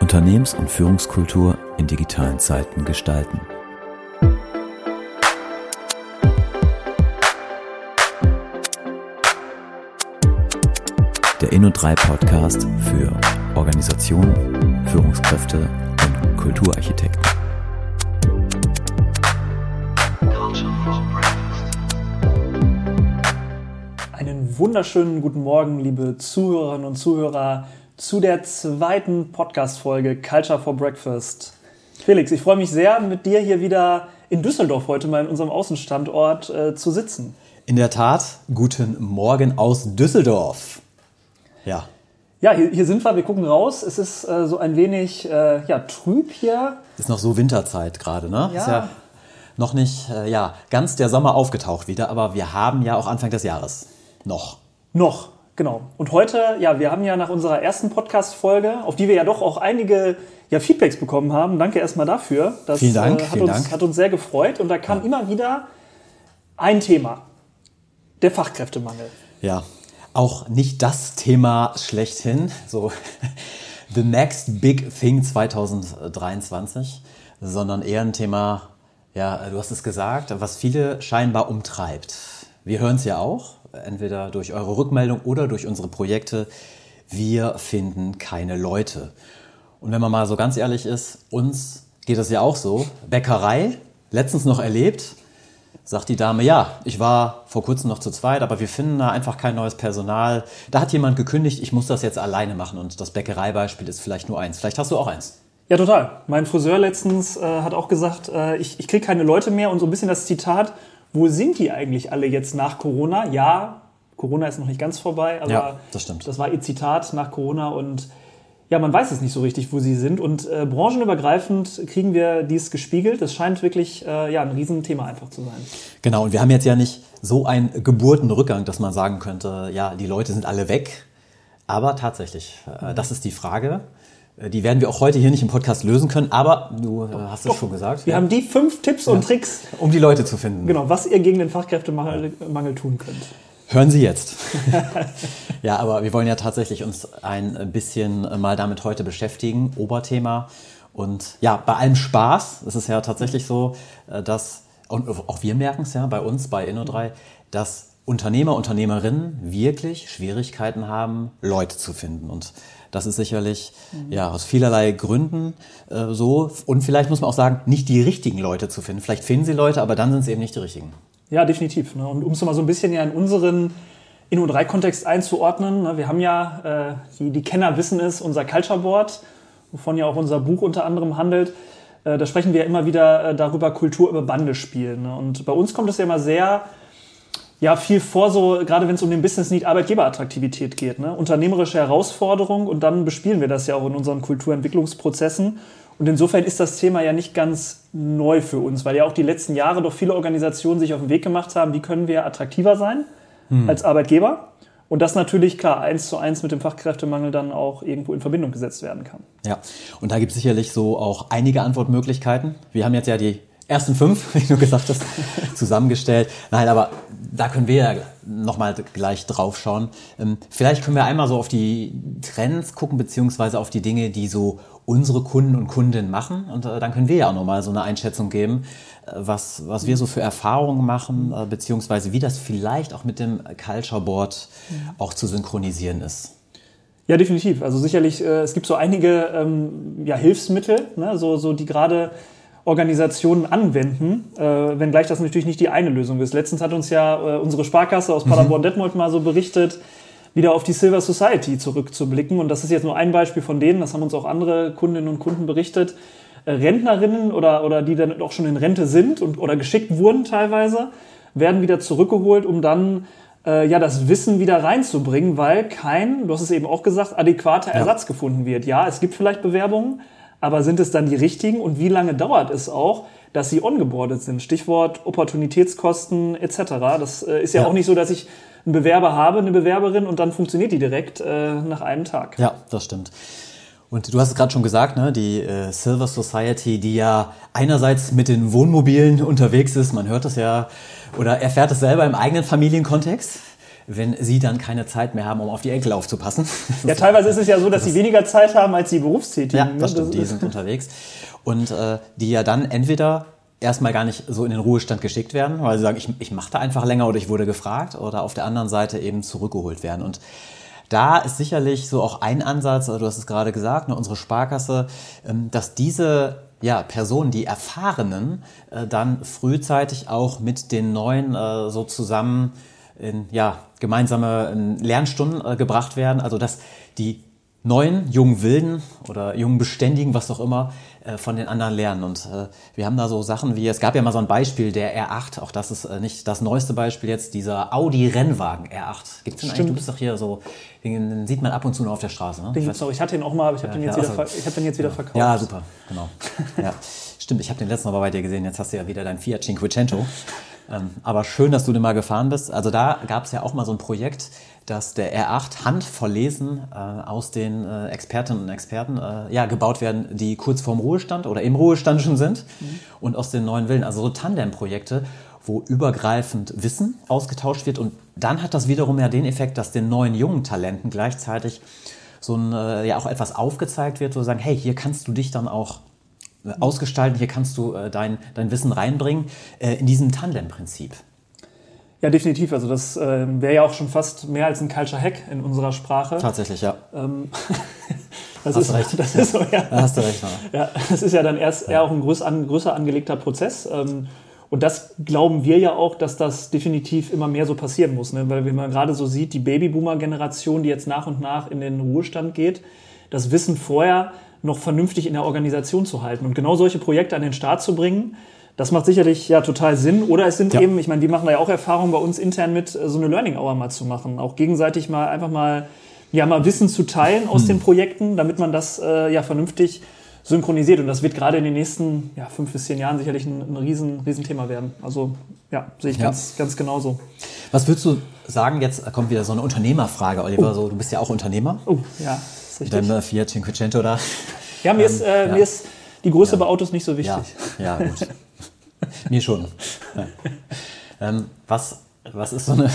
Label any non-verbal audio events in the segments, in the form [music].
Unternehmens- und Führungskultur in digitalen Zeiten gestalten. Der Inno3 Podcast für Organisationen, Führungskräfte und Kulturarchitekten. Wunderschönen guten Morgen, liebe Zuhörerinnen und Zuhörer, zu der zweiten Podcast-Folge Culture for Breakfast. Felix, ich freue mich sehr, mit dir hier wieder in Düsseldorf heute mal in unserem Außenstandort äh, zu sitzen. In der Tat, guten Morgen aus Düsseldorf. Ja, Ja, hier, hier sind wir, wir gucken raus. Es ist äh, so ein wenig äh, ja, trüb hier. ist noch so Winterzeit gerade, ne? Ja. Ist ja noch nicht, äh, ja, ganz der Sommer aufgetaucht wieder, aber wir haben ja auch Anfang des Jahres noch. Noch, genau. Und heute, ja, wir haben ja nach unserer ersten Podcast-Folge, auf die wir ja doch auch einige ja, Feedbacks bekommen haben. Danke erstmal dafür. Das Vielen Dank, äh, hat, vielen uns, Dank. hat uns sehr gefreut. Und da kam immer wieder ein Thema. Der Fachkräftemangel. Ja, auch nicht das Thema schlechthin, so [laughs] the next big thing 2023, sondern eher ein Thema, ja, du hast es gesagt, was viele scheinbar umtreibt. Wir hören es ja auch, entweder durch eure Rückmeldung oder durch unsere Projekte. Wir finden keine Leute. Und wenn man mal so ganz ehrlich ist, uns geht es ja auch so. Bäckerei, letztens noch erlebt, sagt die Dame, ja, ich war vor kurzem noch zu zweit, aber wir finden da einfach kein neues Personal. Da hat jemand gekündigt, ich muss das jetzt alleine machen und das Bäckereibeispiel ist vielleicht nur eins. Vielleicht hast du auch eins. Ja, total. Mein Friseur letztens äh, hat auch gesagt, äh, ich, ich kriege keine Leute mehr und so ein bisschen das Zitat, wo sind die eigentlich alle jetzt nach Corona? Ja, Corona ist noch nicht ganz vorbei, aber Ja, das stimmt. das war ihr Zitat nach Corona und ja, man weiß es nicht so richtig, wo sie sind und äh, branchenübergreifend kriegen wir dies gespiegelt. Das scheint wirklich äh, ja, ein Riesenthema einfach zu sein. Genau, und wir haben jetzt ja nicht so einen Geburtenrückgang, dass man sagen könnte, ja, die Leute sind alle weg. Aber tatsächlich, äh, das ist die Frage. Äh, Die werden wir auch heute hier nicht im Podcast lösen können, aber du äh, hast es schon gesagt. Wir ja, haben die fünf Tipps und Tricks, um die Leute zu finden. genau, was ihr gegen den Fachkräftemangel Mangel tun könnt. Hören Sie jetzt. [laughs] ja, aber wir wollen ja tatsächlich uns ein bisschen mal damit heute beschäftigen, Oberthema. Und ja, bei allem Spaß, es ist ja tatsächlich so, äh, dass, und auch wir merken es ja bei uns, bei Inno3, dass Unternehmer, Unternehmerinnen wirklich Schwierigkeiten haben, Leute zu finden. Und das ist sicherlich ja aus vielerlei Gründen äh, so. Und vielleicht muss man auch sagen, nicht die richtigen Leute zu finden. Vielleicht finden sie Leute, aber dann sind es eben nicht die richtigen. Ja, definitiv. Ne? Und um es mal so ein bisschen ja in unseren Inno3-Kontext einzuordnen, ne? wir haben ja, äh, die, die Kenner wissen es, unser Culture Board, wovon ja auch unser Buch unter anderem handelt. Äh, da sprechen wir immer wieder äh, darüber, Kultur über Bande spielen. Ne? Und bei uns kommt es ja immer sehr ja, viel vor, so gerade wenn es um den Business Need Arbeitgeberattraktivität geht. Ne? Unternehmerische Herausforderung und dann bespielen wir das ja auch in unseren Kulturentwicklungsprozessen. Und insofern ist das Thema ja nicht ganz neu für uns, weil ja auch die letzten Jahre doch viele Organisationen sich auf den Weg gemacht haben, wie können wir attraktiver sein als Arbeitgeber. Und das natürlich, klar, eins zu eins mit dem Fachkräftemangel dann auch irgendwo in Verbindung gesetzt werden kann. Ja, und da gibt es sicherlich so auch einige Antwortmöglichkeiten. Wir haben jetzt ja die ersten fünf, [laughs] wie du gesagt hast, zusammengestellt. Nein, aber da können wir ja nochmal gleich drauf schauen. Ähm, Vielleicht können wir einmal so auf die Trends gucken, beziehungsweise auf die Dinge, die so unsere Kunden und Kundinnen machen. Und äh, dann können wir ja auch nochmal so eine Einschätzung geben, äh, was, was wir so für Erfahrungen machen, äh, beziehungsweise wie das vielleicht auch mit dem Culture Board auch zu synchronisieren ist. Ja, definitiv. Also sicherlich, äh, es gibt so einige ähm, ja, Hilfsmittel, ne, so, so die gerade Organisationen anwenden, äh, wenngleich das natürlich nicht die eine Lösung ist. Letztens hat uns ja äh, unsere Sparkasse aus Paderborn-Detmold mal so berichtet, wieder auf die Silver Society zurückzublicken. Und das ist jetzt nur ein Beispiel von denen, das haben uns auch andere Kundinnen und Kunden berichtet. Äh, Rentnerinnen oder, oder die dann auch schon in Rente sind und, oder geschickt wurden teilweise, werden wieder zurückgeholt, um dann äh, ja, das Wissen wieder reinzubringen, weil kein, du hast es eben auch gesagt, adäquater Ersatz gefunden wird. Ja, es gibt vielleicht Bewerbungen, aber sind es dann die richtigen und wie lange dauert es auch, dass sie ongeboardet sind? Stichwort Opportunitätskosten etc. Das äh, ist ja, Ja. auch nicht so, dass ich einen Bewerber habe, eine Bewerberin und dann funktioniert die direkt äh, nach einem Tag. Ja, das stimmt. Und du hast es gerade schon gesagt, ne, die äh, Silver Society, die ja einerseits mit den Wohnmobilen [laughs] unterwegs ist, man hört das ja oder erfährt es selber im eigenen Familienkontext. Wenn sie dann keine Zeit mehr haben, um auf die Enkel aufzupassen. [laughs] Ja, teilweise ist es ja so, dass sie weniger Zeit haben als die Berufstätigen. Ja, das stimmt, die sind unterwegs. Und äh, die ja dann entweder erstmal gar nicht so in den Ruhestand geschickt werden, weil sie sagen, ich, ich mache da einfach länger oder ich wurde gefragt oder auf der anderen Seite eben zurückgeholt werden. Und da ist sicherlich so auch ein Ansatz, du hast es gerade gesagt, ne, unsere Sparkasse, ähm, dass diese ja, Personen, die Erfahrenen, äh, dann frühzeitig auch mit den Neuen äh, so zusammen in ja, gemeinsame in Lernstunden äh, gebracht werden. Also dass die neuen jungen Wilden oder jungen Beständigen, was auch immer, äh, von den anderen lernen. Und äh, wir haben da so Sachen wie, es gab ja mal so ein Beispiel, der R8, auch das ist nicht das neueste Beispiel jetzt, dieser Audi-Rennwagen R8. Gibt's den eigentlich? Du bist doch hier so, den, den sieht man ab und zu nur auf der Straße. Ne? Den gibt's noch. Ich hatte ihn auch mal, aber ich habe den, jetzt ja, wieder also- ich hab den jetzt wieder verkauft. Ja, super, genau. Ja. Stimmt, ich habe den letzten Mal bei dir gesehen, jetzt hast du ja wieder dein Fiat Cinquecento. Ähm, aber schön, dass du den mal gefahren bist. Also da gab es ja auch mal so ein Projekt, dass der R8 handverlesen äh, aus den äh, Expertinnen und Experten äh, ja, gebaut werden, die kurz vorm Ruhestand oder im Ruhestand schon sind und aus den neuen Willen. Also so Tandem-Projekte, wo übergreifend Wissen ausgetauscht wird. Und dann hat das wiederum ja den Effekt, dass den neuen jungen Talenten gleichzeitig so ein, äh, ja auch etwas aufgezeigt wird, so sagen, hey, hier kannst du dich dann auch ausgestalten, hier kannst du äh, dein, dein Wissen reinbringen, äh, in diesem Tandem-Prinzip. Ja, definitiv. Also das ähm, wäre ja auch schon fast mehr als ein Culture Hack in unserer Sprache. Tatsächlich, ja. Ähm, [laughs] das, Hast ist, du recht. das ist so, ja. Da hast du recht. Ja. Ja, das ist ja dann erst eher auch ein größer, an, größer angelegter Prozess. Ähm, und das glauben wir ja auch, dass das definitiv immer mehr so passieren muss. Ne? Weil wenn man gerade so sieht, die Babyboomer-Generation, die jetzt nach und nach in den Ruhestand geht, das Wissen vorher noch vernünftig in der Organisation zu halten und genau solche Projekte an den Start zu bringen, das macht sicherlich ja total Sinn. Oder es sind Ja. eben, ich meine, wir machen da ja auch Erfahrungen bei uns intern mit, äh, so eine Learning Hour mal zu machen. Auch gegenseitig mal einfach mal, ja, mal Wissen zu teilen aus den Projekten, damit man das äh, ja vernünftig synchronisiert. Und das wird gerade in den nächsten ja, fünf bis zehn Jahren sicherlich ein, ein riesen, riesen Thema werden. Also ja, sehe ich Ja. ganz, ganz genauso. Was würdest du sagen, jetzt kommt wieder so eine Unternehmerfrage, Oliver, so, du bist ja auch Unternehmer. Oh, ja, ist richtig. deinem äh, Fiat Cinquecento da. Ja, mir, ist, äh, ja. mir ist die Größe bei Autos nicht so wichtig. Ja, ja gut. Mir schon. Ja. Ähm, was, was ist so eine,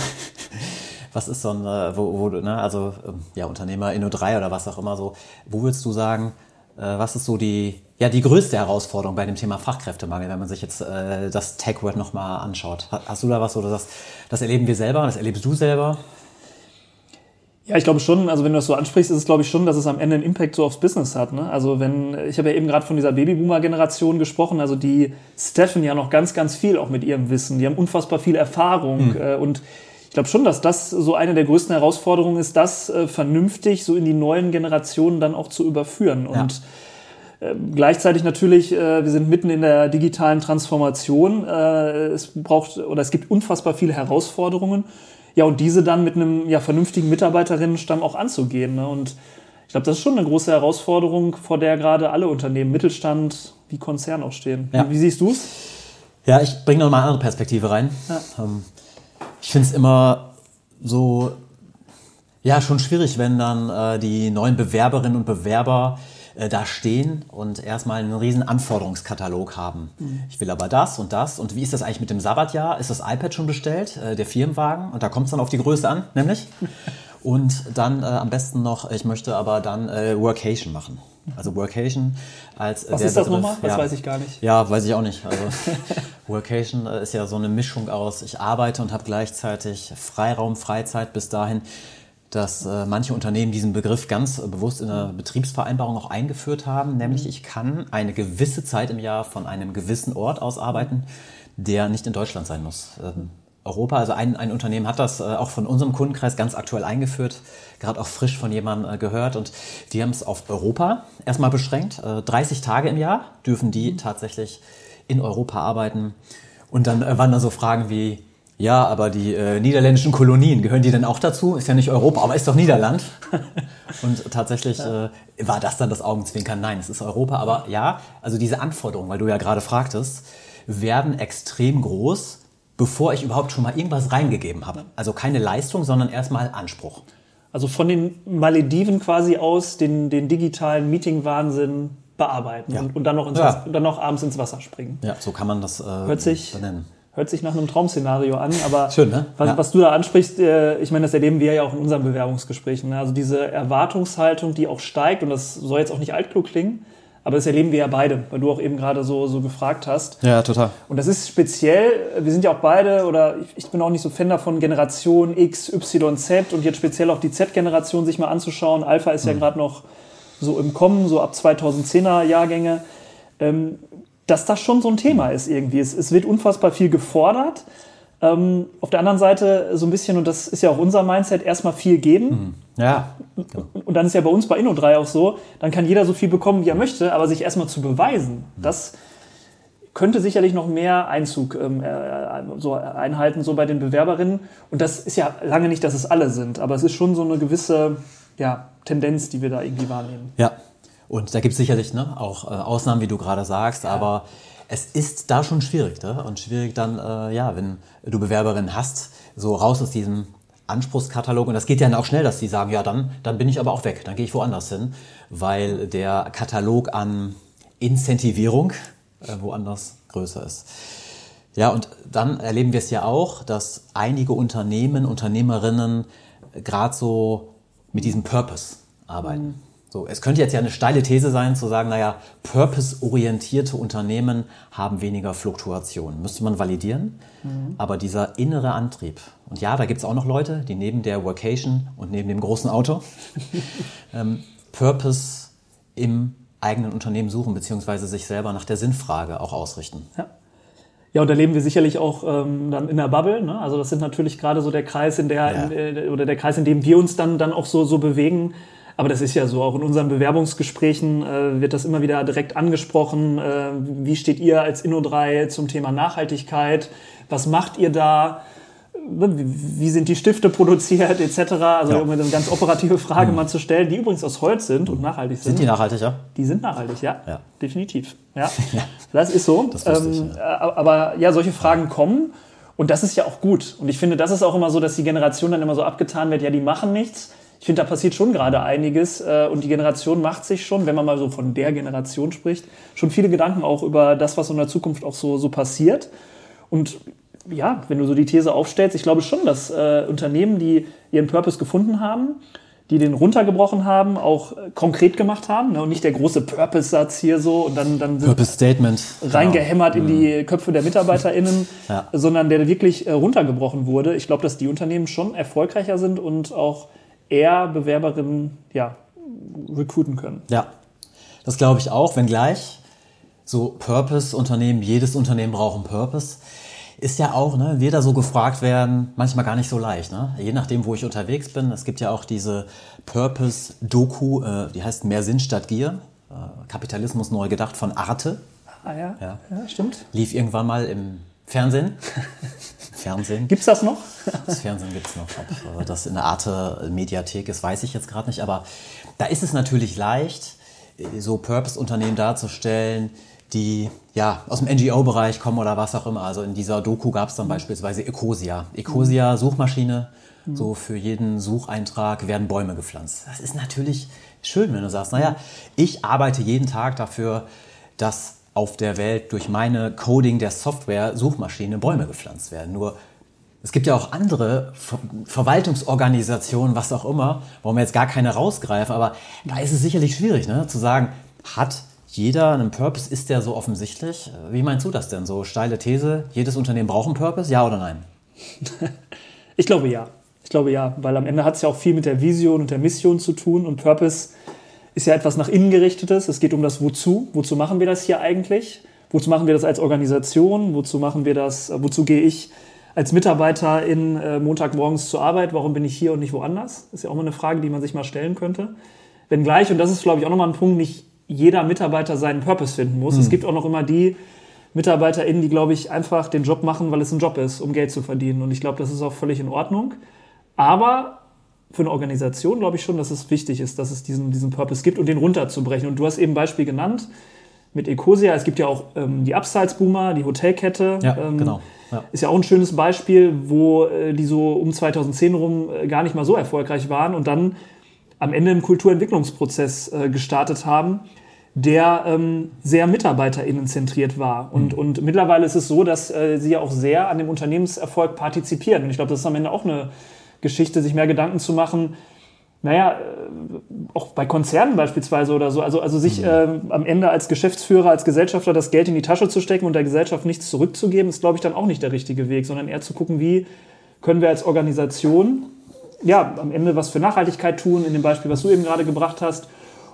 was ist so ein, äh, wo, wo ne, also ähm, ja, Unternehmer Inno 3 oder was auch immer so, wo würdest du sagen, äh, was ist so die, ja, die größte Herausforderung bei dem Thema Fachkräftemangel, wenn man sich jetzt äh, das Tech-Word nochmal anschaut? Ha- Hast du da was, du sagst, das erleben wir selber, das erlebst du selber? Ja, ich glaube schon, also wenn du das so ansprichst, ist es glaube ich schon, dass es am Ende einen Impact so aufs Business hat. Ne? Also wenn, ich habe ja eben gerade von dieser Babyboomer-Generation gesprochen, also die steffen ja noch ganz, ganz viel auch mit ihrem Wissen. Die haben unfassbar viel Erfahrung äh, und ich glaube schon, dass das so eine der größten Herausforderungen ist, das äh, vernünftig so in die neuen Generationen dann auch zu überführen. Und Gleichzeitig natürlich, äh, wir sind mitten in der digitalen Transformation. Äh, es braucht oder es gibt unfassbar viele Herausforderungen. Ja, und diese dann mit einem ja, vernünftigen Mitarbeiterinnenstamm auch anzugehen. Ne? Und ich glaube, das ist schon eine große Herausforderung, vor der gerade alle Unternehmen, Mittelstand wie Konzern auch stehen. Ja. Wie, wie siehst du es? Ja, ich bringe noch mal eine andere Perspektive rein. Ähm, ich finde es immer so, ja, schon schwierig, wenn dann äh, die neuen Bewerberinnen und Bewerber äh, da stehen und erstmal einen riesen Anforderungskatalog haben. Ich will aber das und das. Und wie ist das eigentlich mit dem Sabbatjahr? Ist das iPad schon bestellt, äh, der Firmenwagen? Und da kommt es dann auf die Größe an, nämlich. [laughs] Und dann äh, am besten noch, ich möchte aber dann äh, Workation machen. Also Workation als äh, Was ist das Begriff- nochmal? Das weiß ich gar nicht. ja, weiß ich auch nicht. Also [laughs] Workation äh, ist ja so eine Mischung aus, ich arbeite und habe gleichzeitig Freiraum, Freizeit bis dahin, dass äh, manche Unternehmen diesen Begriff ganz äh, bewusst in der Betriebsvereinbarung auch eingeführt haben, nämlich ich kann eine gewisse Zeit im Jahr von einem gewissen Ort aus arbeiten, der nicht in Deutschland sein muss. Ähm, Europa, also ein, ein Unternehmen hat das äh, auch von unserem Kundenkreis ganz aktuell eingeführt, gerade auch frisch von jemandem äh, gehört und die haben es auf Europa erstmal beschränkt. Äh, 30 Tage im Jahr dürfen die tatsächlich in Europa arbeiten. Und dann äh, waren da so Fragen wie, ja, aber die äh, niederländischen Kolonien, gehören die denn auch dazu? Ist ja nicht Europa, aber ist doch Niederland. [laughs] Und tatsächlich äh, war das dann das Augenzwinkern. Nein, es ist Europa, aber ja, also diese Anforderungen, weil du ja gerade fragtest, werden extrem groß, bevor ich überhaupt schon mal irgendwas reingegeben habe. Also keine Leistung, sondern erstmal Anspruch. Also von den Malediven quasi aus den, den digitalen Meeting-Wahnsinn bearbeiten Ja. und, und dann, noch ins Ja. Dann noch abends ins Wasser springen. Ja, so kann man das äh, Hört sich- benennen. Hört sich nach einem Traum-Szenario an, aber Schön, ne? was, Ja. was du da ansprichst, äh, ich meine, das erleben wir ja auch in unseren Bewerbungsgesprächen. Ne? Also diese Erwartungshaltung, die auch steigt, und das soll jetzt auch nicht altklug klingen, aber das erleben wir ja beide, weil du auch eben gerade so, so gefragt hast. Ja, total. Und das ist speziell, wir sind ja auch beide, oder ich, ich bin auch nicht so Fan davon, Generation X, Y, Z und jetzt speziell auch die Z-Generation sich mal anzuschauen. Alpha ist ja gerade noch so im Kommen, so ab 2010er Jahrgänge, ähm, dass das schon so ein Thema ist irgendwie. Es, es wird unfassbar viel gefordert. Ähm, auf der anderen Seite so ein bisschen, und das ist ja auch unser Mindset, erstmal viel geben. Ja, Und dann ist ja bei uns bei Inno3 auch so, dann kann jeder so viel bekommen, wie er möchte, aber sich erstmal zu beweisen, das könnte sicherlich noch mehr Einzug ähm, äh, so einhalten, so bei den Bewerberinnen. Und das ist ja lange nicht, dass es alle sind, aber es ist schon so eine gewisse ja, Tendenz, die wir da irgendwie wahrnehmen. Ja, und da gibt es sicherlich ne, auch äh, Ausnahmen, wie du gerade sagst, aber es ist da schon schwierig. Ne? Und schwierig dann, äh, ja, wenn du Bewerberinnen hast, so raus aus diesem Anspruchskatalog. Und das geht ja dann auch schnell, dass die sagen, ja, dann, dann bin ich aber auch weg, dann gehe ich woanders hin, weil der Katalog an Incentivierung äh, woanders größer ist. Ja, und dann erleben wir es ja auch, dass einige Unternehmen, Unternehmerinnen gerade so mit diesem Purpose arbeiten. So, es könnte jetzt ja eine steile These sein, zu sagen, naja, purpose-orientierte Unternehmen haben weniger Fluktuation. Müsste man validieren. Aber dieser innere Antrieb, und ja, da gibt es auch noch Leute, die neben der Workation und neben dem großen Auto [laughs] ähm, Purpose im eigenen Unternehmen suchen, beziehungsweise sich selber nach der Sinnfrage auch ausrichten. Ja. Ja, und da leben wir sicherlich auch ähm, dann in der Bubble. Ne? Also das sind natürlich gerade so der Kreis, in der, Ja. in, äh, oder der Kreis, in dem wir uns dann, dann auch so, so bewegen. Aber das ist ja so, auch in unseren Bewerbungsgesprächen äh, wird das immer wieder direkt angesprochen. Äh, wie steht ihr als Inno3 zum Thema Nachhaltigkeit? Was macht ihr da? Ne, Wie, sind die Stifte produziert, etc.? Also Ja. um eine ganz operative Frage mal zu stellen, die übrigens aus Holz sind und nachhaltig sind. Sind die nachhaltig, ja? Die sind nachhaltig, ja. Ja. Definitiv. [laughs] Ja. Das ist so. Das ich, ähm, Aber ja, solche Fragen kommen und das ist ja auch gut. Und ich finde, das ist auch immer so, dass die Generation dann immer so abgetan wird, ja, die machen nichts. Ich finde, da passiert schon gerade einiges äh, und die Generation macht sich schon, wenn man mal so von der Generation spricht, schon viele Gedanken auch über das, was in der Zukunft auch so, so passiert. Und ja, wenn du so die These aufstellst, ich glaube schon, dass äh, Unternehmen, die ihren Purpose gefunden haben, die den runtergebrochen haben, auch äh, konkret gemacht haben ne, und nicht der große Purpose-Satz hier so und dann, dann sind Purpose Statement. reingehämmert in die Köpfe der MitarbeiterInnen, [laughs] Ja. sondern der wirklich äh, runtergebrochen wurde. Ich glaube, dass die Unternehmen schon erfolgreicher sind und auch eher Bewerberinnen ja, recruiten können. Ja, das glaube ich auch, wenngleich so Purpose-Unternehmen, jedes Unternehmen braucht einen Purpose. Ist ja auch, ne, wir da so gefragt werden, manchmal gar nicht so leicht. Ne? Je nachdem, wo ich unterwegs bin. Es gibt ja auch diese Purpose-Doku, äh, die heißt Mehr Sinn statt Gier. Äh, Kapitalismus neu gedacht von Arte. Ah ja, Ja. ja stimmt. Lief irgendwann mal im Fernsehen. [laughs] Fernsehen. Gibt's das noch? [laughs] Das Fernsehen gibt es noch. Ob äh, das in der Arte-Mediathek ist, weiß ich jetzt gerade nicht. Aber da ist es natürlich leicht, äh, so Purpose-Unternehmen darzustellen, die ja aus dem NGO-Bereich kommen oder was auch immer. Also in dieser Doku gab es dann beispielsweise Ecosia. Ecosia, Suchmaschine. So für jeden Sucheintrag werden Bäume gepflanzt. Das ist natürlich schön, wenn du sagst, naja, ich arbeite jeden Tag dafür, dass auf der Welt durch meine Coding der Software Suchmaschine Bäume gepflanzt werden. Nur es gibt ja auch andere Ver Verwaltungsorganisationen, was auch immer, wollen wir jetzt gar keine rausgreifen, aber da ist es sicherlich schwierig, ne? zu sagen, hat jeder einen Purpose, ist der so offensichtlich? Wie meinst du das denn? So steile These, jedes Unternehmen braucht einen Purpose, ja oder nein? [laughs] Ich glaube ja. Ich glaube ja, weil am Ende hat es ja auch viel mit der Vision und der Mission zu tun und Purpose ist ja etwas nach innen gerichtetes. Es geht um das Wozu. Wozu machen wir das hier eigentlich? Wozu machen wir das als Organisation? Wozu machen wir das? äh, Wozu gehe ich als Mitarbeiter in äh, Montagmorgens zur Arbeit? Warum bin ich hier und nicht woanders? ist ja auch mal eine Frage, die man sich mal stellen könnte. Wenngleich, und das ist glaube ich auch nochmal ein Punkt, nicht jeder Mitarbeiter seinen Purpose finden muss. Es gibt auch noch immer die MitarbeiterInnen, die, glaube ich, einfach den Job machen, weil es ein Job ist, um Geld zu verdienen. Und ich glaube, das ist auch völlig in Ordnung. Aber für eine Organisation glaube ich schon, dass es wichtig ist, dass es diesen, diesen Purpose gibt und den runterzubrechen. Und du hast eben ein Beispiel genannt mit Ecosia. Es gibt ja auch ähm, die Upsides Boomer, die Hotelkette. Ja, ähm, genau. Ja. Ist ja auch ein schönes Beispiel, wo äh, die so um 2010 rum äh, gar nicht mal so erfolgreich waren und dann am Ende einen Kulturentwicklungsprozess äh, gestartet haben, der ähm, sehr MitarbeiterInnen-zentriert war. Und, und mittlerweile ist es so, dass äh, sie ja auch sehr an dem Unternehmenserfolg partizipieren. Und ich glaube, das ist am Ende auch eine Geschichte, sich mehr Gedanken zu machen, naja, äh, auch bei Konzernen beispielsweise oder so, also, also sich äh, am Ende als Geschäftsführer, als Gesellschafter das Geld in die Tasche zu stecken und der Gesellschaft nichts zurückzugeben, ist, glaube ich, dann auch nicht der richtige Weg, sondern eher zu gucken, wie können wir als Organisation ja, am Ende was für Nachhaltigkeit tun, in dem Beispiel, was du eben gerade gebracht hast,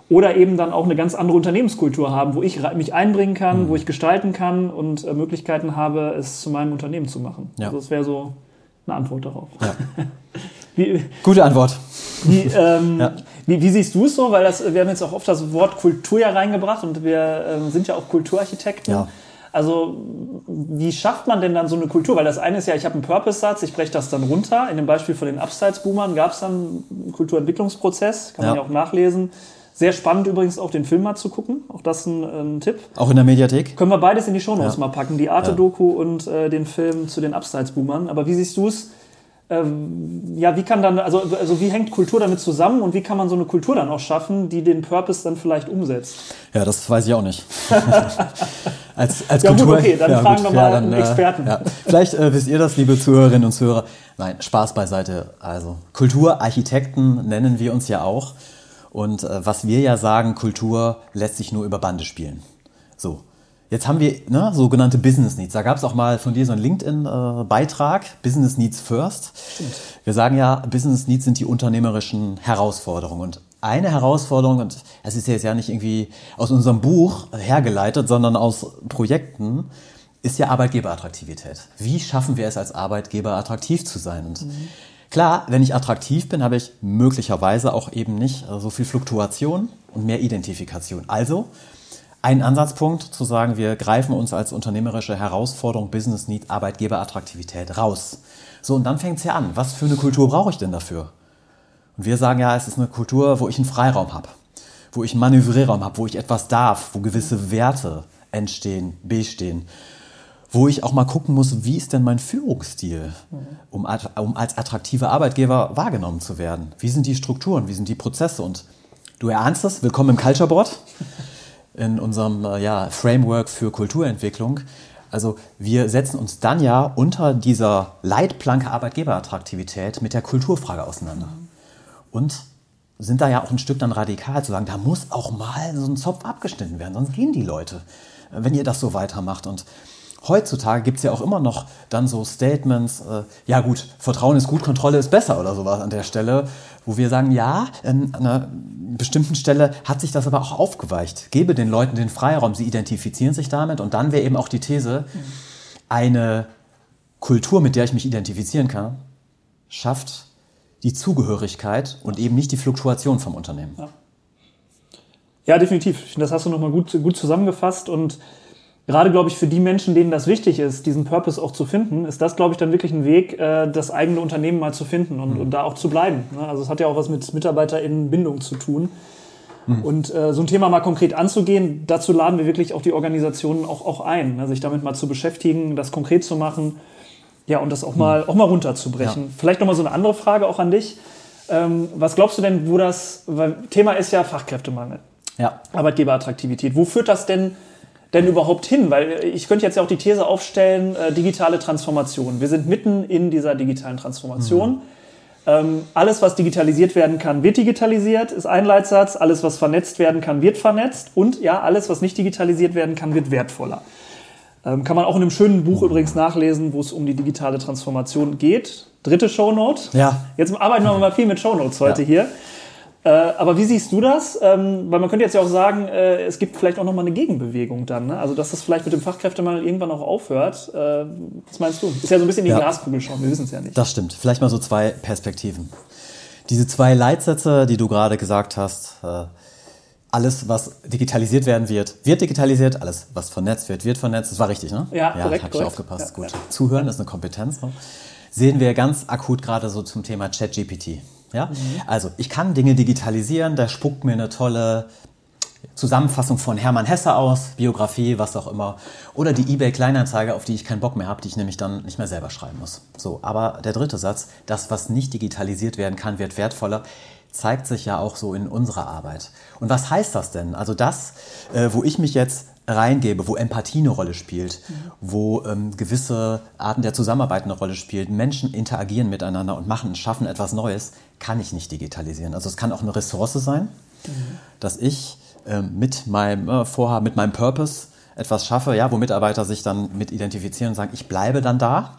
oder eben dann auch eine ganz andere Unternehmenskultur haben, wo ich mich einbringen kann, wo ich gestalten kann und äh, Möglichkeiten habe, es zu meinem Unternehmen zu machen. Ja. Also das wäre so eine Antwort darauf. Ja. [laughs] Wie, Gute Antwort. wie, ähm, [laughs] Ja. wie, wie siehst du es so? Weil das, wir haben jetzt auch oft das Wort Kultur ja reingebracht und wir ähm, sind ja auch Kulturarchitekten. Ja. Also wie schafft man denn dann so eine Kultur? Weil das eine ist ja, ich habe einen Purpose-Satz, ich breche das dann runter. In dem Beispiel von den Upsides-Boomern gab es dann einen Kulturentwicklungsprozess, kann man Ja. ja auch nachlesen. Sehr spannend übrigens auch den Film mal zu gucken. Auch das ein, ein Tipp. Auch in der Mediathek? Können wir beides in die Shownotes Ja. mal packen, die Arte-Doku und äh, den Film zu den Upsides-Boomern. Aber wie siehst du es? Ähm, ja, wie kann dann, also, also wie hängt Kultur damit zusammen und wie kann man so eine Kultur dann auch schaffen, die den Purpose dann vielleicht umsetzt? Ja, das weiß ich auch nicht. [laughs] als, als Ja, gut, Kultur, okay, dann fragen wir mal einen äh, Experten. Ja. Vielleicht äh, wisst ihr das, liebe Zuhörerinnen und Zuhörer. Nein, Spaß beiseite. Also Kulturarchitekten nennen wir uns ja auch. Und äh, was wir ja sagen, Kultur lässt sich nur über Bande spielen. So. Jetzt haben wir ne, sogenannte Business Needs. Da gab es auch mal von dir so einen LinkedIn-Beitrag, Business Needs First. Wir sagen ja, Business Needs sind die unternehmerischen Herausforderungen. Und eine Herausforderung, und es ist jetzt ja nicht irgendwie aus unserem Buch hergeleitet, sondern aus Projekten, ist ja Arbeitgeberattraktivität. Wie schaffen wir es als Arbeitgeber attraktiv zu sein? Und klar, wenn ich attraktiv bin, habe ich möglicherweise auch eben nicht so viel Fluktuation und mehr Identifikation. Also ein Ansatzpunkt zu sagen, wir greifen uns als unternehmerische Herausforderung, Business Need, Arbeitgeberattraktivität raus. So, und dann fängt es ja an. Was für eine Kultur brauche ich denn dafür? Und wir sagen ja, es ist eine Kultur, wo ich einen Freiraum habe, wo ich einen Manövrierraum habe, wo ich etwas darf, wo gewisse Werte entstehen, bestehen, wo ich auch mal gucken muss, wie ist denn mein Führungsstil, um, um als attraktiver Arbeitgeber wahrgenommen zu werden? Wie sind die Strukturen, wie sind die Prozesse? Und du erahnst es, willkommen im Culture Board in unserem äh, ja, Framework für Kulturentwicklung. Also wir setzen uns dann ja unter dieser Leitplanke Arbeitgeberattraktivität mit der Kulturfrage auseinander. Und sind da ja auch ein Stück dann radikal zu sagen, da muss auch mal so ein Zopf abgeschnitten werden, sonst gehen die Leute, wenn ihr das so weitermacht. Und heutzutage gibt es ja auch immer noch dann so Statements, äh, ja gut, Vertrauen ist gut, Kontrolle ist besser oder sowas an der Stelle, wo wir sagen, ja, an einer bestimmten Stelle hat sich das aber auch aufgeweicht. Gebe den Leuten den Freiraum, sie identifizieren sich damit und dann wäre eben auch die These, eine Kultur, mit der ich mich identifizieren kann, schafft die Zugehörigkeit und eben nicht die Fluktuation vom Unternehmen. Ja, definitiv. Ich finde, Das hast du nochmal gut, gut zusammengefasst und gerade, glaube ich, für die Menschen, denen das wichtig ist, diesen Purpose auch zu finden, ist das, glaube ich, dann wirklich ein Weg, äh, das eigene Unternehmen mal zu finden und, und da auch zu bleiben. ne? Also es hat ja auch was mit MitarbeiterInnenbindung zu tun. Und äh, so ein Thema mal konkret anzugehen, dazu laden wir wirklich auch die Organisationen auch, auch ein, ne? sich damit mal zu beschäftigen, das konkret zu machen, ja, und das auch mal, auch mal runterzubrechen. Ja. Vielleicht nochmal so eine andere Frage auch an dich. Ähm, was glaubst du denn, wo das, weil Thema ist ja Fachkräftemangel. Ja. Arbeitgeberattraktivität. Wo führt das denn, denn überhaupt hin? Weil ich könnte jetzt ja auch die These aufstellen, äh, digitale Transformation. Wir sind mitten in dieser digitalen Transformation. Ähm, alles, was digitalisiert werden kann, wird digitalisiert, ist ein Leitsatz. Alles, was vernetzt werden kann, wird vernetzt. Und ja, alles, was nicht digitalisiert werden kann, wird wertvoller. Ähm, kann man auch in einem schönen Buch übrigens nachlesen, wo es um die digitale Transformation geht. Dritte Shownote. Ja. Jetzt arbeiten wir mal viel mit Shownotes heute Ja. hier. Äh, aber wie siehst du das? Ähm, weil man könnte jetzt ja auch sagen, äh, es gibt vielleicht auch nochmal eine Gegenbewegung dann. Ne? Also, dass das vielleicht mit dem Fachkräftemangel irgendwann auch aufhört. Äh, was meinst du? Ist ja so ein bisschen in die Ja. Glaskugel schauen, wir wissen es ja nicht. Das stimmt. Vielleicht mal so zwei Perspektiven. Diese zwei Leitsätze, die du gerade gesagt hast, äh, alles, was digitalisiert werden wird, wird digitalisiert, alles, was vernetzt wird, wird vernetzt. Das war richtig, ne? Ja, ja korrekt, habe ich aufgepasst. Ja, Gut. ja. Zuhören ist eine Kompetenz. Ne? Sehen wir ganz akut gerade so zum Thema ChatGPT. Ja? Mhm. Also, ich kann Dinge digitalisieren, der spuckt mir eine tolle Zusammenfassung von Hermann Hesse aus, Biografie, was auch immer. Oder die eBay Kleinanzeige, auf die ich keinen Bock mehr habe, die ich nämlich dann nicht mehr selber schreiben muss. So, aber der dritte Satz, das, was nicht digitalisiert werden kann, wird wertvoller. zeigt sich ja auch so in unserer Arbeit. Und was heißt das denn? Also das, äh, wo ich mich jetzt reingebe, wo Empathie eine Rolle spielt, wo ähm, gewisse Arten der Zusammenarbeit eine Rolle spielt, Menschen interagieren miteinander und machen, schaffen etwas Neues, kann ich nicht digitalisieren. Also es kann auch eine Ressource sein, dass ich ähm, mit meinem äh, Vorhaben, mit meinem Purpose etwas schaffe, ja, wo Mitarbeiter sich dann mit identifizieren und sagen, ich bleibe dann da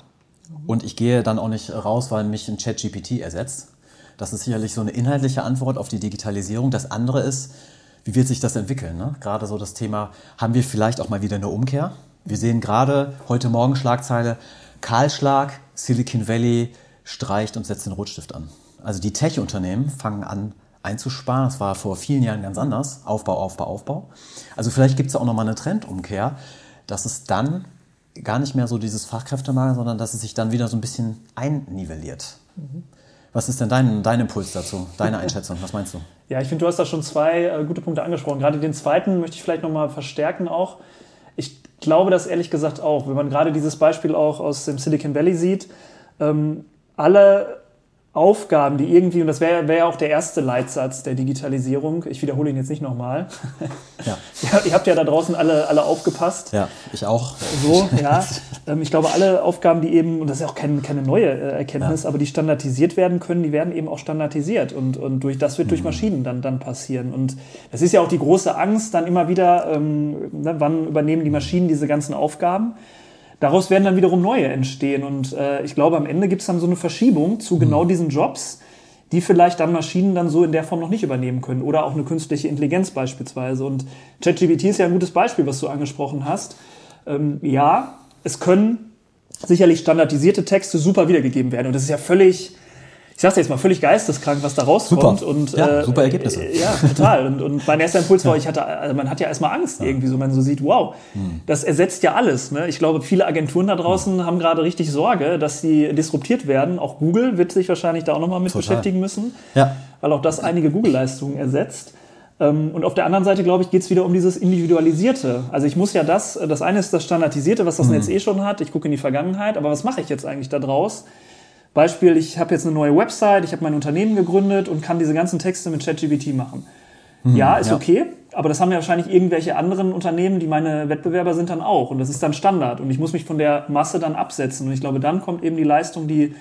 und ich gehe dann auch nicht raus, weil mich ein Chat-GPT ersetzt. Das ist sicherlich so eine inhaltliche Antwort auf die Digitalisierung. Das andere ist, wie wird sich das entwickeln? Ne? Gerade so das Thema, haben wir vielleicht auch mal wieder eine Umkehr? Wir sehen gerade heute Morgen Schlagzeile, Kahlschlag, Silicon Valley streicht und setzt den Rotstift an. Also die Tech-Unternehmen fangen an einzusparen. Das war vor vielen Jahren ganz anders. Aufbau, Aufbau, Aufbau. Also vielleicht gibt es auch nochmal eine Trendumkehr, dass es dann gar nicht mehr so dieses Fachkräftemangel, sondern dass es sich dann wieder so ein bisschen einnivelliert. Was ist denn dein, dein Impuls dazu, deine Einschätzung? Was meinst du? Ja, ich finde, du hast da schon zwei äh, gute Punkte angesprochen. Gerade den zweiten möchte ich vielleicht nochmal verstärken auch. Ich glaube das ehrlich gesagt auch, wenn man gerade dieses Beispiel auch aus dem Silicon Valley sieht, ähm, alle Aufgaben, die irgendwie, und das wäre wär ja auch der erste Leitsatz der Digitalisierung, ich wiederhole ihn jetzt nicht nochmal. [laughs] Ja. [laughs] ja, ihr habt ja da draußen alle, alle aufgepasst. Ja, ich auch. So, ja. Ähm, ich glaube, alle Aufgaben, die eben, und das ist ja auch kein, keine neue äh, Erkenntnis, Ja. aber die standardisiert werden können, die werden eben auch standardisiert. Und, und durch, das wird Mhm. durch Maschinen dann, dann passieren. Und das ist ja auch die große Angst dann immer wieder, ähm, ne, wann übernehmen die Maschinen diese ganzen Aufgaben. Daraus werden dann wiederum neue entstehen. Und äh, ich glaube, am Ende gibt es dann so eine Verschiebung zu genau diesen Jobs, die vielleicht dann Maschinen dann so in der Form noch nicht übernehmen können. Oder auch eine künstliche Intelligenz beispielsweise. Und ChatGPT ist ja ein gutes Beispiel, was du angesprochen hast. Ähm, ja, es können sicherlich standardisierte Texte super wiedergegeben werden. Und das ist ja völlig, ich sag's jetzt mal, völlig geisteskrank, was da rauskommt. Super. Und, Ja, super Ergebnisse. Äh, ja, total. Und, und mein erster Impuls war, ich hatte, also man hat ja erstmal Angst irgendwie, so man so sieht, wow, Hm. das ersetzt ja alles. Ne? Ich glaube, viele Agenturen da draußen haben gerade richtig Sorge, dass sie disruptiert werden. Auch Google wird sich wahrscheinlich da auch nochmal mit Total. beschäftigen müssen, Ja. weil auch das einige Google-Leistungen ersetzt. Ähm, Und auf der anderen Seite, glaube ich, geht es wieder um dieses Individualisierte. Also ich muss ja das, das eine ist das Standardisierte, was das Mhm. Netz eh schon hat. Ich gucke in die Vergangenheit, aber was mache ich jetzt eigentlich da draus? Beispiel, ich habe jetzt eine neue Website, ich habe mein Unternehmen gegründet und kann diese ganzen Texte mit ChatGPT machen. ja, ist Mhm. ja. okay, aber das haben ja wahrscheinlich irgendwelche anderen Unternehmen, die meine Wettbewerber sind, dann auch. Und das ist dann Standard. Und ich muss mich von der Masse dann absetzen. Und ich glaube, dann kommt eben die Leistung, die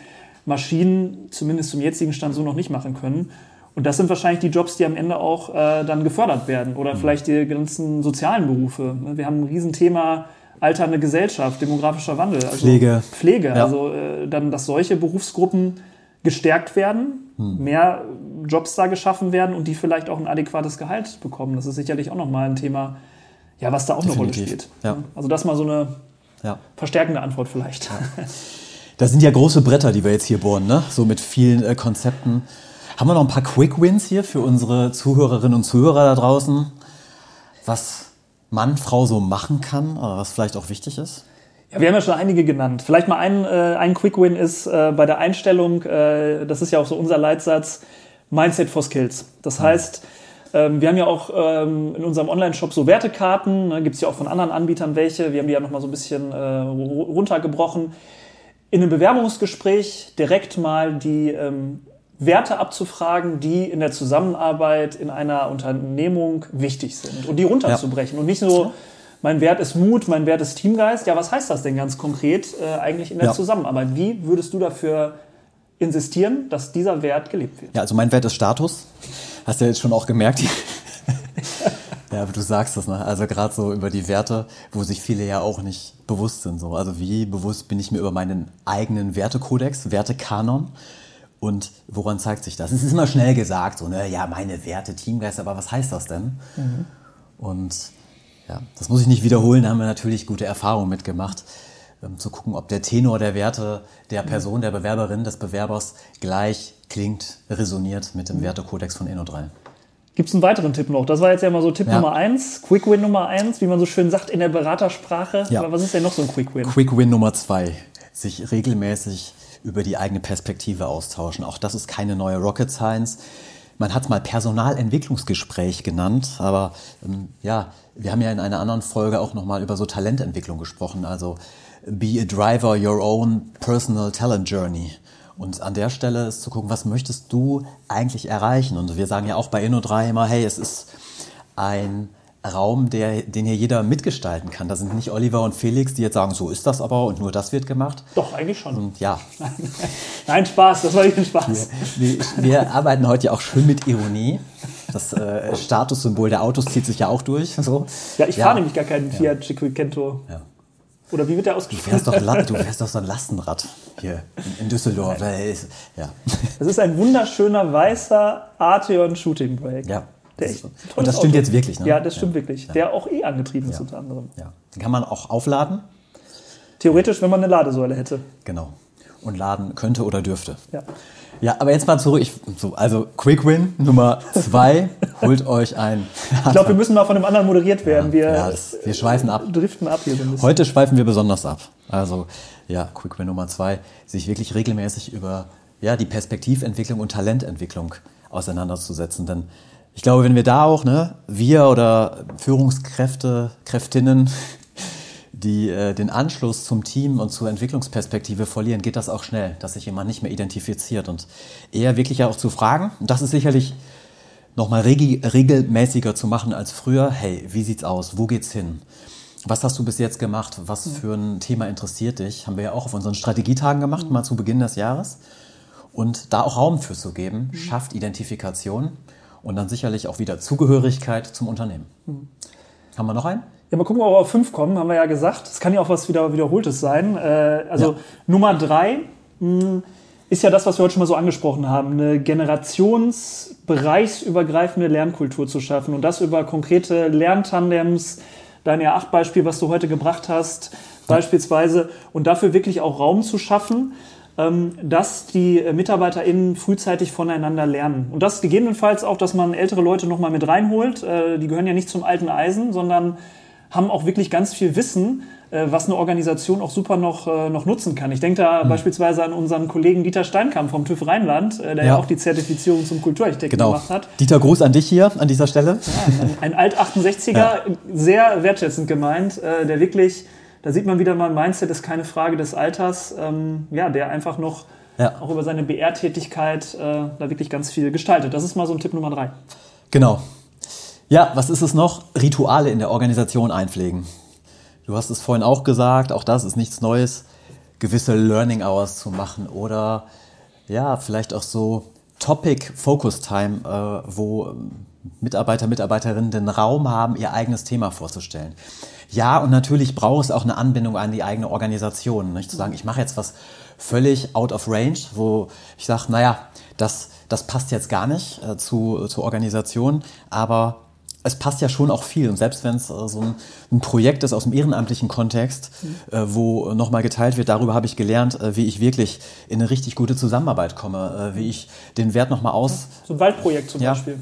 Maschinen zumindest zum jetzigen Stand so noch nicht machen können. Und das sind wahrscheinlich die Jobs, die am Ende auch äh, dann gefördert werden. Oder vielleicht die ganzen sozialen Berufe. Wir haben ein Riesenthema alternde Gesellschaft, demografischer Wandel. Also Pflege. Pflege. Ja. Also äh, dann, dass solche Berufsgruppen gestärkt werden, mehr Jobs da geschaffen werden und die vielleicht auch ein adäquates Gehalt bekommen. Das ist sicherlich auch nochmal ein Thema, ja, was da auch eine Rolle Definitiv. spielt. Ja. Also das mal so eine Ja. verstärkende Antwort vielleicht. [laughs] Das sind ja große Bretter, die wir jetzt hier bohren, ne? So mit vielen äh, Konzepten. Haben wir noch ein paar Quick Wins hier für unsere Zuhörerinnen und Zuhörer da draußen? Was Mann, Frau so machen kann, was vielleicht auch wichtig ist? Ja, wir haben ja schon einige genannt. Vielleicht mal ein, äh, ein Quick Win ist äh, bei der Einstellung, äh, das ist ja auch so unser Leitsatz, Mindset for Skills. Das heißt, ähm, wir haben ja auch ähm, in unserem Online-Shop so Wertekarten, ne, gibt es ja auch von anderen Anbietern welche. Wir haben die ja nochmal so ein bisschen äh, ru- runtergebrochen. In einem Bewerbungsgespräch direkt mal die ähm, Werte abzufragen, die in der Zusammenarbeit in einer Unternehmung wichtig sind und die runterzubrechen und nicht so, mein Wert ist Mut, mein Wert ist Teamgeist. Ja, was heißt das denn ganz konkret äh, eigentlich in der Ja. Zusammenarbeit? Wie würdest du dafür insistieren, dass dieser Wert gelebt wird? Ja, also mein Wert ist Status. Hast du ja jetzt schon auch gemerkt. [laughs] ja, aber du sagst das, ne? Also gerade so über die Werte, wo sich viele ja auch nicht bewusst sind. So. Also wie bewusst bin ich mir über meinen eigenen Wertekodex, Wertekanon? Und woran zeigt sich das? Es ist immer schnell gesagt, so, ne, ja, meine Werte, Teamgeist, aber was heißt das denn? Und ja, das muss ich nicht wiederholen, da haben wir natürlich gute Erfahrungen mitgemacht, ähm, zu gucken, ob der Tenor der Werte der Person, der Bewerberin, des Bewerbers gleich klingt, resoniert mit dem Wertekodex von Inno3. Gibt es einen weiteren Tipp noch? Das war jetzt ja mal so Tipp Ja. Nummer eins, Quick Win Nummer eins, wie man so schön sagt in der Beratersprache. Ja. Aber was ist denn noch so ein Quick Win? Quick Win Nummer zwei, sich regelmäßig über die eigene Perspektive austauschen. Auch das ist keine neue Rocket Science. Man hat es mal Personalentwicklungsgespräch genannt, aber ähm, ja, wir haben ja in einer anderen Folge auch nochmal über so Talententwicklung gesprochen. Also be a driver your own personal talent journey. Und an der Stelle ist zu gucken, was möchtest du eigentlich erreichen? Und wir sagen ja auch bei Inno3 immer, hey, es ist ein Raum, der, den hier jeder mitgestalten kann. Da sind nicht Oliver und Felix, die jetzt sagen, so ist das aber und nur das wird gemacht. Doch, eigentlich schon. Und ja, [laughs] Nein, Spaß, das war nicht ein Spaß. wir, wir arbeiten heute ja auch schön mit Ironie. Das äh, Statussymbol der Autos zieht sich ja auch durch. So. Ja, ich fahre nämlich gar keinen Fiat Cinquecento. Ja. Oder wie wird der Du ausgesprochen? fährst, doch, du [laughs] fährst doch so ein Lastenrad hier in, Düsseldorf. Ist- Ja. Das ist ein wunderschöner weißer Arteon Shooting Brake. ja. Der echt und das stimmt Auto. jetzt wirklich, ne? Ja, das stimmt wirklich. Der auch eh angetrieben ist unter anderem. Ja. Den kann man auch aufladen. Theoretisch, wenn man eine Ladesäule hätte. Genau. Und laden könnte oder dürfte. Ja. Ja, aber jetzt mal zurück. Ich, so, also Quick Win Nummer zwei. [laughs] holt euch ein. Ich glaube, wir müssen mal von einem anderen moderiert werden. Wir, ja, das, wir schweifen ab. driften ab hier so ein bisschen. Heute schweifen wir besonders ab. Also ja, Quick Win Nummer zwei, sich wirklich regelmäßig über ja, die Perspektiventwicklung und Talententwicklung auseinanderzusetzen. Denn ich glaube, wenn wir da auch, ne, wir oder Führungskräfte, Kräftinnen, die äh, den Anschluss zum Team und zur Entwicklungsperspektive verlieren, geht das auch schnell, dass sich jemand nicht mehr identifiziert und eher wirklich ja auch zu fragen. Und das ist sicherlich nochmal regi regelmäßiger zu machen als früher. Hey, wie sieht's aus? Wo geht's hin? Was hast du bis jetzt gemacht? Was für ein Thema interessiert dich? Haben wir ja auch auf unseren Strategietagen gemacht, mal zu Beginn des Jahres. Und da auch Raum für zu geben, schafft Identifikation und dann sicherlich auch wieder Zugehörigkeit zum Unternehmen. Haben wir noch einen? Ja, mal gucken, ob wir auf fünf kommen, haben wir ja gesagt. Es kann ja auch was wieder Wiederholtes sein. Äh, also Ja. Nummer drei mh, ist ja das, was wir heute schon mal so angesprochen haben, eine generationsbereichsübergreifende Lernkultur zu schaffen und das über konkrete Lerntandems, dein R8-Beispiel, was du heute gebracht hast, beispielsweise, und dafür wirklich auch Raum zu schaffen, dass die äh, MitarbeiterInnen frühzeitig voneinander lernen. Und das gegebenenfalls auch, dass man ältere Leute nochmal mit reinholt. Äh, Die gehören ja nicht zum alten Eisen, sondern haben auch wirklich ganz viel Wissen, äh, was eine Organisation auch super noch, noch nutzen kann. Ich denke da beispielsweise an unseren Kollegen Dieter Steinkamp vom TÜV Rheinland, der ja, Ja. auch die Zertifizierung zum Kulturarchitekten Genau. gemacht hat. Dieter, Gruß an dich hier an dieser Stelle. Ein Alt-68er, [laughs] sehr wertschätzend gemeint, der wirklich, da sieht man wieder mal, Mindset ist keine Frage des Alters, ähm, ja, der einfach noch Ja. auch über seine BR-Tätigkeit äh, da wirklich ganz viel gestaltet. Das ist mal so ein Tipp Nummer drei. Genau. Ja, was ist es noch? Rituale in der Organisation einpflegen. Du hast es vorhin auch gesagt, auch das ist nichts Neues, gewisse Learning Hours zu machen oder ja, vielleicht auch so Topic Focus Time, äh, wo Mitarbeiter, Mitarbeiterinnen den Raum haben, ihr eigenes Thema vorzustellen. Ja, und natürlich braucht es auch eine Anbindung an die eigene Organisation. Nicht zu sagen, ich mache jetzt was völlig out of range, wo ich sage, naja, das, das passt jetzt gar nicht äh, zu, zur Organisation, aber es passt ja schon auch viel. Und selbst wenn es äh, so ein, ein Projekt ist aus dem ehrenamtlichen Kontext, äh, wo nochmal geteilt wird, darüber habe ich gelernt, äh, wie ich wirklich in eine richtig gute Zusammenarbeit komme, äh, wie ich den Wert nochmal aus, So ein Waldprojekt zum ja. Beispiel.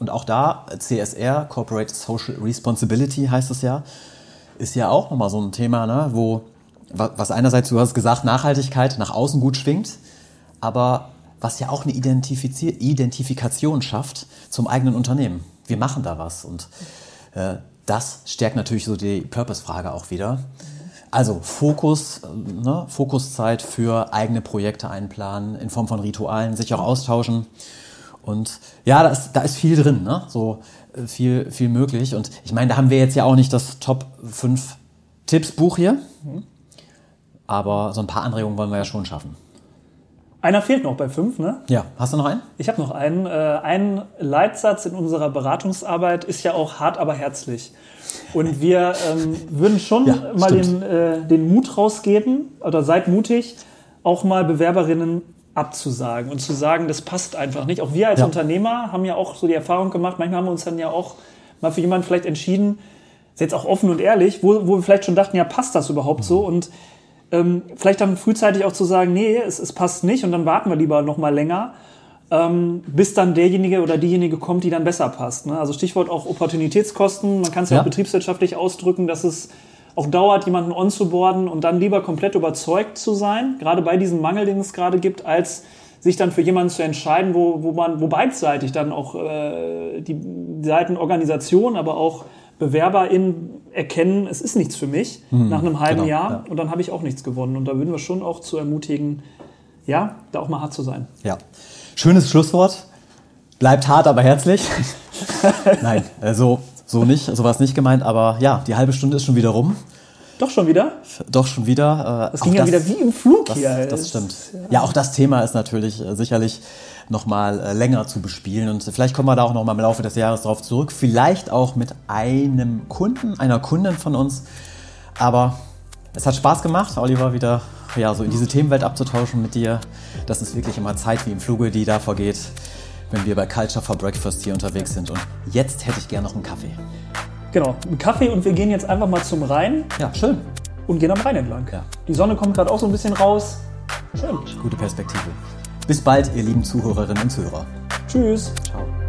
Und auch da, CSR, Corporate Social Responsibility heißt es ja, ist ja auch nochmal so ein Thema, ne, wo, wa- was einerseits, du hast gesagt, Nachhaltigkeit nach außen gut schwingt, aber was ja auch eine Identifizi- Identifikation schafft zum eigenen Unternehmen. Wir machen da was und äh, das stärkt natürlich so die Purpose-Frage auch wieder. Also Fokus, äh, ne, Fokuszeit für eigene Projekte einplanen, in Form von Ritualen, sich auch austauschen. Und ja, da ist, da ist viel drin, ne? so äh, viel, viel möglich. Und ich meine, da haben wir jetzt ja auch nicht das Top 5 Tipps Buch hier, aber so ein paar Anregungen wollen wir ja schon schaffen. Einer fehlt noch bei fünf, ne? Ja, hast du noch einen? Ich habe noch einen. Äh, ein Leitsatz in unserer Beratungsarbeit ist ja auch hart, aber herzlich. Und wir ähm, würden schon [laughs] Ja, mal den, äh, den Mut rausgeben, oder seid mutig, auch mal Bewerberinnen abzusagen und zu sagen, das passt einfach nicht. Auch wir als Ja. Unternehmer haben ja auch so die Erfahrung gemacht, manchmal haben wir uns dann ja auch mal für jemanden vielleicht entschieden, ist jetzt auch offen und ehrlich, wo, wo wir vielleicht schon dachten, ja, passt das überhaupt so? Und ähm, vielleicht dann frühzeitig auch zu sagen, nee, es, es passt nicht und dann warten wir lieber noch mal länger, ähm, bis dann derjenige oder diejenige kommt, die dann besser passt. Ne? Also Stichwort auch Opportunitätskosten. Man kann es ja. Ja. auch betriebswirtschaftlich ausdrücken, dass es auch dauert, jemanden onzuboarden und dann lieber komplett überzeugt zu sein, gerade bei diesem Mangel, den es gerade gibt, als sich dann für jemanden zu entscheiden, wo, wo man, wo beidseitig dann auch äh, die Seiten Organisation, aber auch BewerberInnen erkennen, es ist nichts für mich nach einem halben genau, Jahr ja. und dann habe ich auch nichts gewonnen. Und da würden wir schon auch zu ermutigen, ja, da auch mal hart zu sein. Ja. Schönes Schlusswort. Bleibt hart, aber herzlich. [laughs] Nein, äh, so, nicht, so war es nicht gemeint, aber ja, die halbe Stunde ist schon wieder rum. Doch schon wieder? Doch schon wieder. Äh, Das ging ja wieder wie im Flug das, hier. Das stimmt. Ja, auch das Thema ist natürlich äh, sicherlich nochmal äh, länger zu bespielen und vielleicht kommen wir da auch nochmal im Laufe des Jahres drauf zurück. Vielleicht auch mit einem Kunden, einer Kundin von uns. Aber es hat Spaß gemacht, Oliver, wieder ja, so in diese Themenwelt abzutauschen mit dir. Das ist wirklich immer Zeit wie im Fluge, die da vergeht, wenn wir bei Culture for Breakfast hier unterwegs sind. Und jetzt hätte ich gerne noch einen Kaffee. Genau, einen Kaffee und wir gehen jetzt einfach mal zum Rhein Ja, schön. und gehen am Rhein entlang. Ja. Die Sonne kommt gerade auch so ein bisschen raus. Schön. Gute Perspektive. Bis bald, ihr lieben Zuhörerinnen und Zuhörer. Tschüss. Ciao.